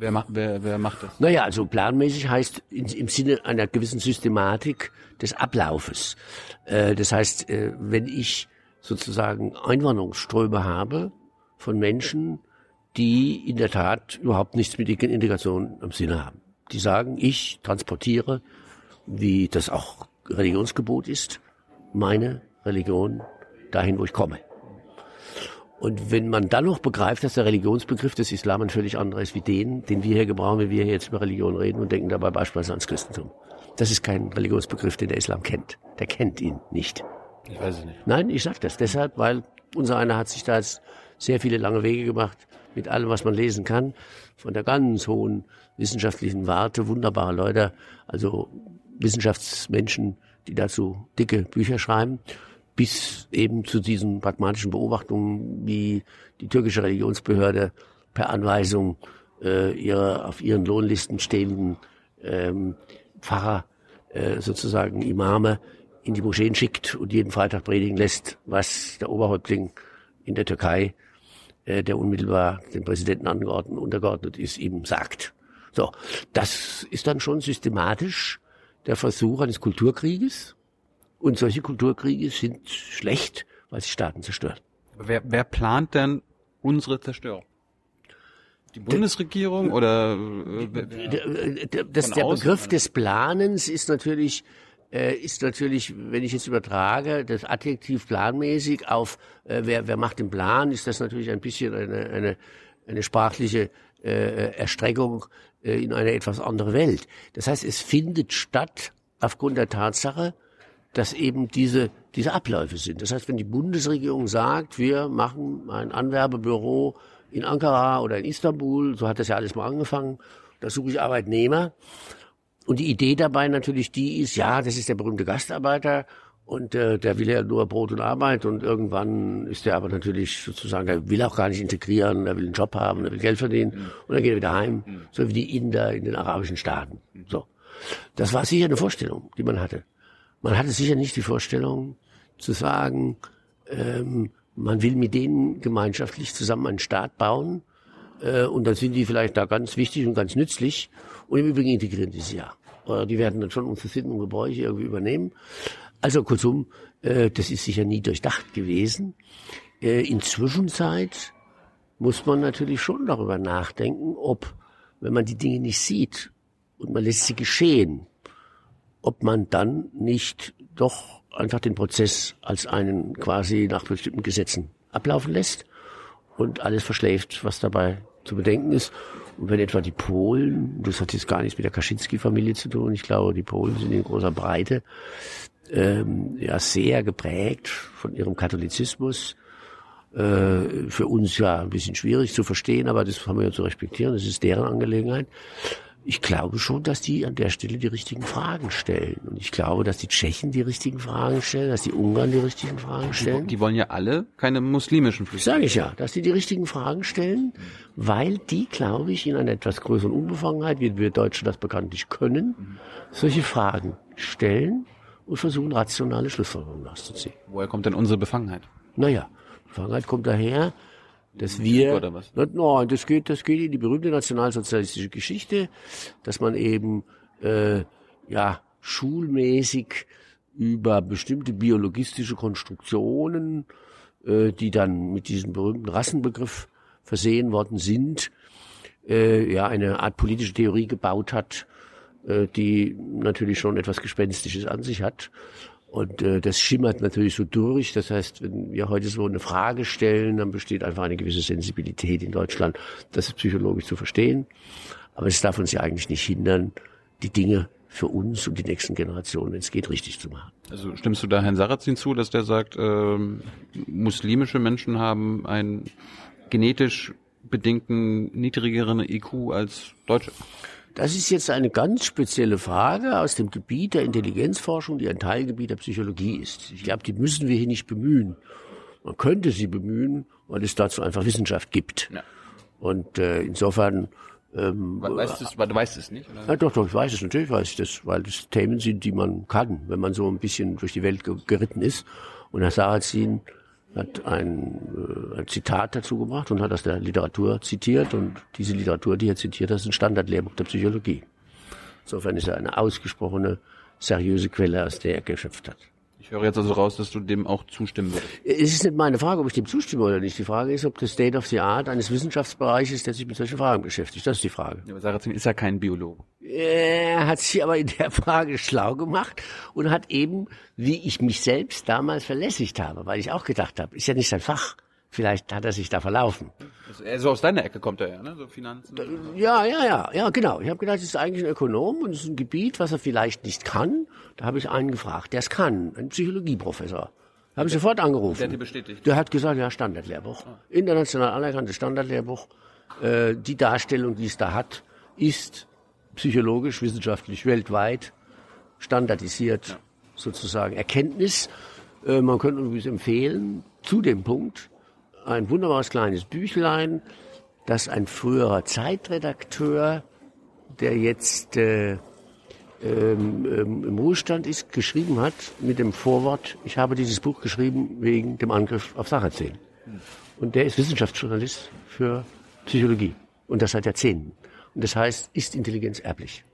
Wer macht, wer, wer macht das? Naja, also planmäßig heißt in, im Sinne einer gewissen Systematik des Ablaufes. Äh, das heißt, äh, wenn ich sozusagen Einwanderungsströme habe von Menschen, die in der Tat überhaupt nichts mit Integration im Sinne haben. Die sagen, ich transportiere, wie das auch Religionsgebot ist, meine Religion dahin, wo ich komme. Und wenn man dann noch begreift, dass der Religionsbegriff des Islam ein völlig anderer ist wie den, den wir hier gebrauchen, wenn wir hier jetzt über Religion reden und denken dabei beispielsweise ans Christentum. Das ist kein Religionsbegriff, den der Islam kennt. Der kennt ihn nicht. Ich weiß es nicht. Nein, ich sage das deshalb, weil unser einer hat sich da jetzt sehr viele lange Wege gemacht mit allem, was man lesen kann, von der ganz hohen wissenschaftlichen Warte, wunderbare Leute, also Wissenschaftsmenschen, die dazu dicke Bücher schreiben, bis eben zu diesen pragmatischen Beobachtungen, wie die türkische Religionsbehörde per Anweisung äh, ihre auf ihren Lohnlisten stehenden ähm, Pfarrer, äh, sozusagen Imame, in die Moscheen schickt und jeden Freitag predigen lässt, was der Oberhäuptling in der Türkei, äh, der unmittelbar den Präsidenten angeordnet, untergeordnet ist, ihm sagt. So, das ist dann schon systematisch der Versuch eines Kulturkrieges. Und solche Kulturkriege sind schlecht, weil sie Staaten zerstören. Wer, wer plant denn unsere Zerstörung? Die Bundesregierung oder äh, Das, der außen, Begriff des Planens ist natürlich äh, ist natürlich, wenn ich jetzt übertrage, das Adjektiv planmäßig auf äh, wer, wer macht den Plan, ist das natürlich ein bisschen eine, eine, eine sprachliche äh, Erstreckung äh, in eine etwas andere Welt. Das heißt, es findet statt aufgrund der Tatsache, dass eben diese, diese Abläufe sind. Das heißt, wenn die Bundesregierung sagt, wir machen ein Anwerbebüro in Ankara oder in Istanbul, so hat das ja alles mal angefangen, da suche ich Arbeitnehmer. Und die Idee dabei natürlich die ist, ja, das ist der berühmte Gastarbeiter und äh, der will ja nur Brot und Arbeit und irgendwann ist der aber natürlich sozusagen, der will auch gar nicht integrieren, der will einen Job haben, der will Geld verdienen und dann geht er wieder heim, so wie die Inder in den arabischen Staaten. So. Das war sicher eine Vorstellung, die man hatte. Man hatte sicher nicht die Vorstellung zu sagen, ähm, man will mit denen gemeinschaftlich zusammen einen Staat bauen äh, und dann sind die vielleicht da ganz wichtig und ganz nützlich und im Übrigen integrieren die sie ja. Oder die werden dann schon unsere Sitten und Gebräuche irgendwie übernehmen. Also kurzum, äh, das ist sicher nie durchdacht gewesen. Äh, in Zwischenzeit muss man natürlich schon darüber nachdenken, ob, wenn man die Dinge nicht sieht und man lässt sie geschehen, ob man dann nicht doch einfach den Prozess als einen quasi nach bestimmten Gesetzen ablaufen lässt und alles verschläft, was dabei zu bedenken ist. Und wenn etwa die Polen, das hat jetzt gar nichts mit der Kaczynski-Familie zu tun, ich glaube, die Polen sind in großer Breite ähm, ja sehr geprägt von ihrem Katholizismus, äh, für uns ja ein bisschen schwierig zu verstehen, aber das haben wir ja zu respektieren, das ist deren Angelegenheit. Ich glaube schon, dass die an der Stelle die richtigen Fragen stellen. Und ich glaube, dass die Tschechen die richtigen Fragen stellen, dass die Ungarn die richtigen Fragen stellen. die wollen ja alle keine muslimischen Flüchtlinge. Sage ich ja, dass die die richtigen Fragen stellen, weil die, glaube ich, in einer etwas größeren Unbefangenheit, wie wir Deutschen das bekanntlich können, solche Fragen stellen und versuchen, rationale Schlussfolgerungen auszuziehen. Woher kommt denn unsere Befangenheit? Naja, Befangenheit kommt daher, dass wir, nein, das geht, das geht in die berühmte nationalsozialistische Geschichte, dass man eben, äh, ja, schulmäßig über bestimmte biologistische Konstruktionen, äh, die dann mit diesem berühmten Rassenbegriff versehen worden sind, äh, ja, eine Art politische Theorie gebaut hat, äh, die natürlich schon etwas Gespenstisches an sich hat. Und äh, das schimmert natürlich so durch. Das heißt, wenn wir heute so eine Frage stellen, dann besteht einfach eine gewisse Sensibilität in Deutschland, das psychologisch zu verstehen. Aber es darf uns ja eigentlich nicht hindern, die Dinge für uns und die nächsten Generationen, wenn es geht, richtig zu machen. Also stimmst du da Herrn Sarrazin zu, dass der sagt, ähm, muslimische Menschen haben einen genetisch bedingten niedrigeren IQ als Deutsche? Das ist jetzt eine ganz spezielle Frage aus dem Gebiet der Intelligenzforschung, die ein Teilgebiet der Psychologie ist. Ich glaube, die müssen wir hier nicht bemühen. Man könnte sie bemühen, weil es dazu einfach Wissenschaft gibt. Ja. Und äh, insofern, ähm, Weißt du es, du weißt es nicht? Oder? ja, doch, doch, ich weiß es, natürlich weiß ich das, weil das Themen sind, die man kann, wenn man so ein bisschen durch die Welt ge geritten ist. Und Herr Sarrazin hat ein, äh, ein Zitat dazu gebracht und hat aus der Literatur zitiert. Und diese Literatur, die er zitiert, das ist ein Standardlehrbuch der Psychologie. Insofern ist er eine ausgesprochene, seriöse Quelle, aus der er geschöpft hat. Ich höre jetzt also raus, dass du dem auch zustimmen würdest. Es ist nicht meine Frage, ob ich dem zustimme oder nicht. Die Frage ist, ob das State of the Art eines Wissenschaftsbereiches, der sich mit solchen Fragen beschäftigt. Das ist die Frage. Ja, aber Sarrazin ist ja kein Biologe. Er hat sich aber in der Frage schlau gemacht und hat eben, wie ich mich selbst damals verlässigt habe, weil ich auch gedacht habe, ist ja nicht sein Fach. Vielleicht hat er sich da verlaufen. Also, so aus deiner Ecke kommt er ja, ne? So Finanzen. Ja, ja, ja, ja, genau. Ich habe gedacht, es ist eigentlich ein Ökonom und es ist ein Gebiet, was er vielleicht nicht kann. Da habe ich einen gefragt, der es kann, ein Psychologieprofessor. Habe ich sofort angerufen. Der hat bestätigt. Der hat gesagt, ja, Standardlehrbuch. International anerkanntes Standardlehrbuch. Äh, die Darstellung, die es da hat, ist psychologisch, wissenschaftlich, weltweit standardisiert, sozusagen Erkenntnis. Äh, man könnte übrigens empfehlen, zu dem Punkt, ein wunderbares kleines Büchlein, das ein früherer Zeitredakteur, der jetzt äh, ähm, ähm, im Ruhestand ist, geschrieben hat mit dem Vorwort, ich habe dieses Buch geschrieben wegen dem Angriff auf Sarrazin. Und der ist Wissenschaftsjournalist für Psychologie. Und das seit Jahrzehnten. Und das heißt, ist Intelligenz erblich.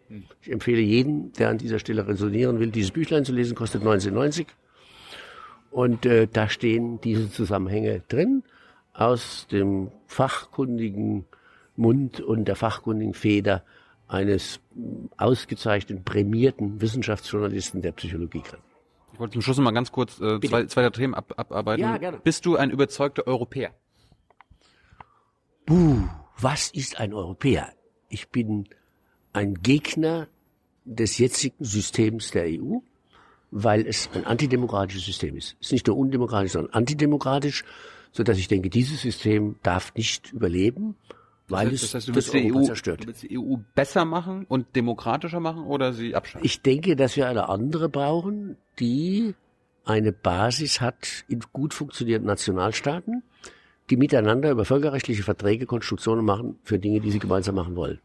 Ich empfehle jedem, der an dieser Stelle resonieren will, dieses Büchlein zu lesen, kostet 1990. Und äh, da stehen diese Zusammenhänge drin aus dem fachkundigen Mund und der fachkundigen Feder eines mm, ausgezeichneten, prämierten Wissenschaftsjournalisten der Psychologie kann. Ich wollte zum Schluss noch mal ganz kurz äh, zwei, zwei Themen ab, abarbeiten. Ja, gerne. Bist du ein überzeugter Europäer? Buh, was ist ein Europäer? Ich bin ein Gegner des jetzigen Systems der EU, weil es ein antidemokratisches System ist. Es ist nicht nur undemokratisch, sondern antidemokratisch, so dass ich denke, dieses System darf nicht überleben, weil Das heißt, es das heißt, du das willst die Europa EU, zerstört. du willst die EU besser machen und demokratischer machen oder sie abschaffen? Ich denke, dass wir eine andere brauchen, die eine Basis hat in gut funktionierenden Nationalstaaten, die miteinander über völkerrechtliche Verträge Konstruktionen machen für Dinge, die sie gemeinsam machen wollen.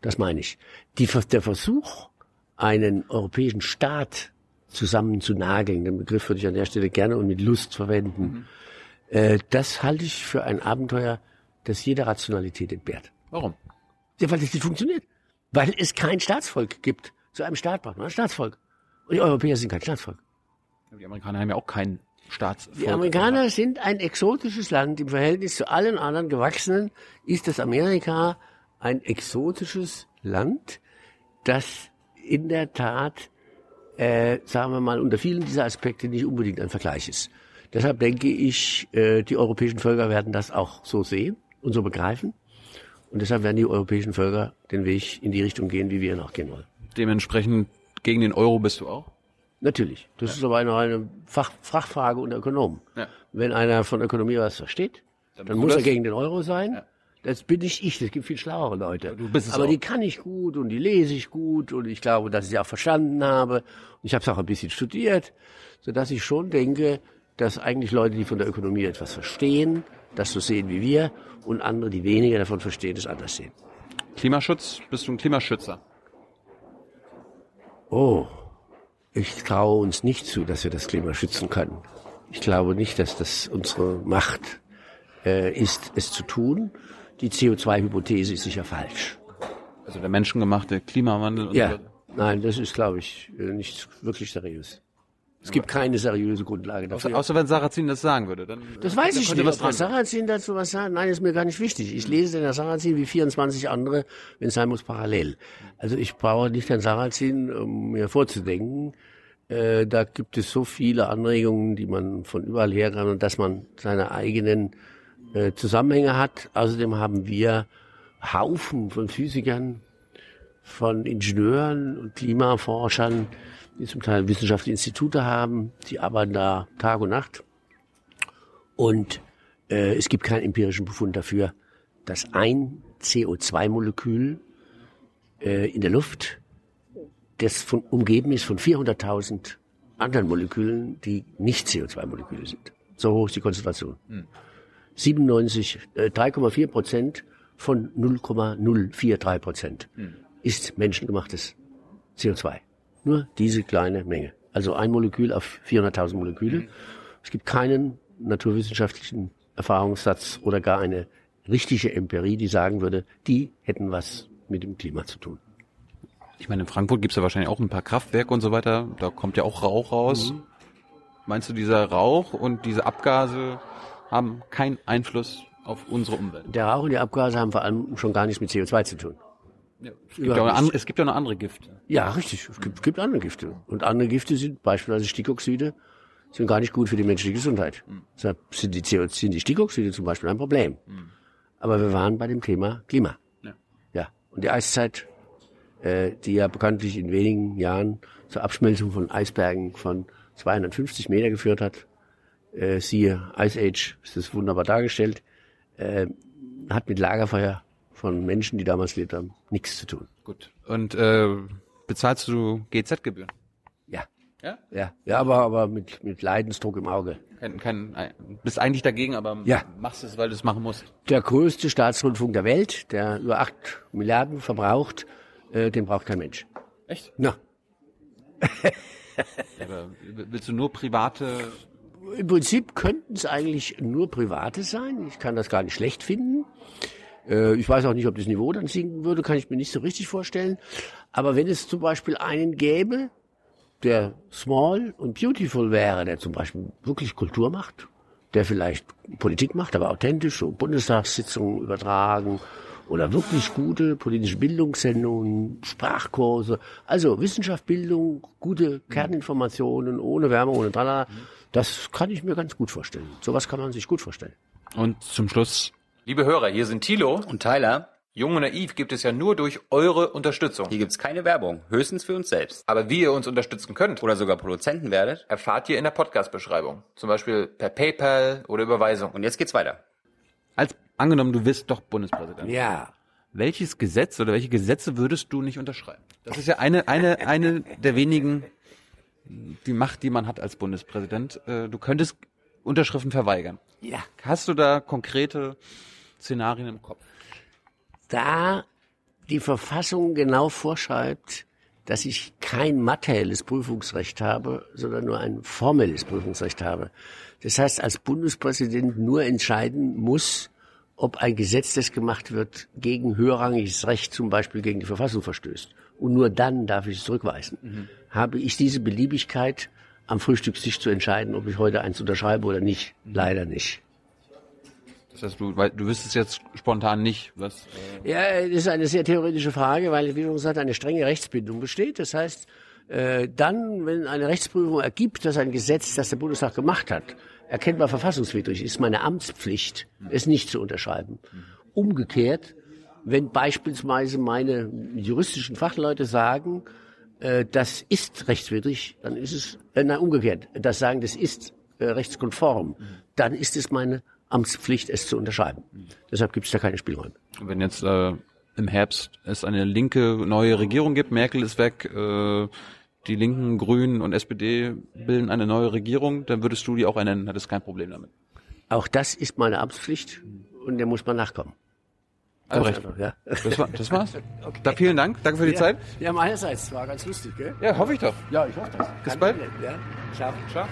Das meine ich. Die, der Versuch, einen europäischen Staat zusammen zu nageln, den Begriff würde ich an der Stelle gerne und mit Lust verwenden, äh, das halte ich für ein Abenteuer, das jeder Rationalität entbehrt. Warum? Ja, weil das nicht funktioniert. Weil es kein Staatsvolk gibt. Zu einem Staat braucht man ein Staatsvolk. Und die Europäer sind kein Staatsvolk. Die Amerikaner haben ja auch kein Staatsvolk. Die Amerikaner sind ein exotisches Land. Im Verhältnis zu allen anderen Gewachsenen ist das Amerika ein exotisches Land, das in der Tat, äh, sagen wir mal, unter vielen dieser Aspekte nicht unbedingt ein Vergleich ist. Deshalb denke ich, äh, die europäischen Völker werden das auch so sehen und so begreifen. Und deshalb werden die europäischen Völker den Weg in die Richtung gehen, wie wir ihn auch gehen wollen. Dementsprechend gegen den Euro bist du auch? Natürlich. Das ist aber eine, eine Fach, Fachfrage unter Ökonomen. Ja. Wenn einer von Ökonomie was versteht, dann, du muss er gegen den Euro sein. Ja. Das bin nicht ich, es gibt viel schlauere Leute. Aber auch. die kann ich gut und die lese ich gut und ich glaube, dass ich sie auch verstanden habe. Und ich habe es auch ein bisschen studiert, sodass ich schon denke, dass eigentlich Leute, die von der Ökonomie etwas verstehen, das so sehen wie wir und andere, die weniger davon verstehen, das anders sehen. Klimaschutz? Bist du ein Klimaschützer? Oh, ich traue uns nicht zu, dass wir das Klima schützen können. Ich glaube nicht, dass das unsere Macht äh, ist, es zu tun. Die CO2-Hypothese ist sicher falsch. Also der menschengemachte Klimawandel und Ja, so. nein, das ist, glaube ich, äh, nicht wirklich seriös. Es gibt keine seriöse Grundlage Außer, dafür. außer wenn Sarrazin das sagen würde. Dann, Das weiß dann ich nicht. was dran. Sarrazin dazu was sagt? Nein, ist mir gar nicht wichtig. Ich lese den Sarrazin wie 24 andere, wenn es sein muss, parallel. Also ich brauche nicht Herrn Sarrazin, um mir vorzudenken. Äh, da gibt es so viele Anregungen, die man von überall her kann und dass man seine eigenen äh, Zusammenhänge hat. Außerdem haben wir Haufen von Physikern, von Ingenieuren und Klimaforschern, die zum Teil wissenschaftliche Institute haben. Die arbeiten da Tag und Nacht. Und äh, es gibt keinen empirischen Befund dafür, dass ein CO2-Molekül äh, in der Luft, das von, umgeben ist von 400.000 anderen Molekülen, die nicht CO2-Moleküle sind. So hoch ist die Konzentration. 97, äh, 3,4 Prozent von 0,043 Prozent ist menschengemachtes CO2. Nur diese kleine Menge. Also ein Molekül auf 400.000 Moleküle. Es gibt keinen naturwissenschaftlichen Erfahrungssatz oder gar eine richtige Empirie, die sagen würde, die hätten was mit dem Klima zu tun. Ich meine, in Frankfurt gibt's ja wahrscheinlich auch ein paar Kraftwerke und so weiter. Da kommt ja auch Rauch raus. Meinst du, dieser Rauch und diese Abgase haben keinen Einfluss auf unsere Umwelt? Der Rauch und die Abgase haben vor allem schon gar nichts mit CO2 zu tun. Ja, es, gibt ja andere, es gibt ja noch andere Gifte. Ja, richtig. Es gibt, gibt andere Gifte. Und andere Gifte sind beispielsweise Stickoxide, sind gar nicht gut für die menschliche Gesundheit. Deshalb sind die, CO, sind die Stickoxide zum Beispiel ein Problem. Aber wir waren bei dem Thema Klima. Ja. Ja. Und die Eiszeit, äh, die ja bekanntlich in wenigen Jahren zur Abschmelzung von Eisbergen von 250 Meter geführt hat, äh, siehe Ice Age, ist das wunderbar dargestellt, äh, hat mit Lagerfeuer von Menschen, die damals gelebt haben, nichts zu tun. Gut. Und äh, bezahlst du GZ-Gebühren? Ja. Ja? Ja, ja aber, aber mit, mit Leidensdruck im Auge. Kein, kein, bist eigentlich dagegen, aber Ja. machst es, weil du es machen musst. Der größte Staatsrundfunk der Welt, der über acht Milliarden verbraucht, äh, den braucht kein Mensch. Echt? Na, Aber willst du nur private im Prinzip könnten es eigentlich nur Private sein. Ich kann das gar nicht schlecht finden. Äh, ich weiß auch nicht, ob das Niveau dann sinken würde, kann ich mir nicht so richtig vorstellen. Aber wenn es zum Beispiel einen gäbe, der small und beautiful wäre, der zum Beispiel wirklich Kultur macht, der vielleicht Politik macht, aber authentisch, so Bundestagssitzungen übertragen oder wirklich gute politische Bildungssendungen, Sprachkurse, also Wissenschaft, Bildung, gute Kerninformationen, ohne Wärme, ohne Tralala, das kann ich mir ganz gut vorstellen. Sowas kann man sich gut vorstellen. und zum Schluss Liebe Hörer, hier sind Thilo. Und Tyler, Jung und Naiv gibt es ja nur durch eure Unterstützung. hier gibt's keine Werbung, höchstens für uns selbst. Aber wie ihr uns unterstützen könnt, Oder sogar Produzenten werdet. erfahrt ihr in der Podcast-Beschreibung. Zum Beispiel per PayPal oder Überweisung. Und jetzt geht's weiter. als angenommen, du wirst doch Bundespräsident. Ja. Welches Gesetz oder welche Gesetze würdest du nicht unterschreiben? Das ist ja eine eine eine der wenigen die Macht, die man hat als Bundespräsident. Äh, Du könntest Unterschriften verweigern. Ja. Hast du da konkrete Szenarien im Kopf? da die Verfassung genau vorschreibt, dass ich kein materielles Prüfungsrecht habe, sondern nur ein formelles Prüfungsrecht habe. Das heißt, als Bundespräsident nur entscheiden muss, ob ein Gesetz, das gemacht wird, gegen höherrangiges Recht, zum Beispiel gegen die Verfassung verstößt. Und nur dann darf ich es zurückweisen. Habe ich diese Beliebigkeit, am Frühstückstisch zu entscheiden, ob ich heute eins unterschreibe oder nicht? Leider nicht. Das heißt, du, weil, du wüsstest jetzt spontan nicht, was. Äh, Ja, das ist eine sehr theoretische Frage, weil, wie schon gesagt, eine strenge Rechtsbindung besteht. Das heißt, äh, dann, wenn eine Rechtsprüfung ergibt, dass ein Gesetz, das der Bundestag gemacht hat, erkennbar verfassungswidrig ist, meine Amtspflicht, es nicht zu unterschreiben. Umgekehrt, wenn beispielsweise meine juristischen Fachleute sagen, äh, das ist rechtswidrig, dann ist es, äh, nein, umgekehrt, das sagen, das ist äh, rechtskonform, dann ist es meine Amtspflicht, es zu unterschreiben. Deshalb gibt es da keine Spielräume. wenn jetzt äh, im Herbst es eine linke neue Regierung gibt, Merkel ist weg, äh, die Linken, Grünen und SPD bilden eine neue Regierung, dann würdest du die auch ernennen, hättest kein Problem damit. Auch das ist meine Amtspflicht und der muss man nachkommen. Ganz recht. einfach, ja. Das, war, das war's. Da vielen Dank, danke für die Zeit. Ja, meinerseits. War ganz lustig, gell? Ja, hoffe ich doch. Ja, ich hoffe das. Bis bald. Ja. Ciao. Ciao.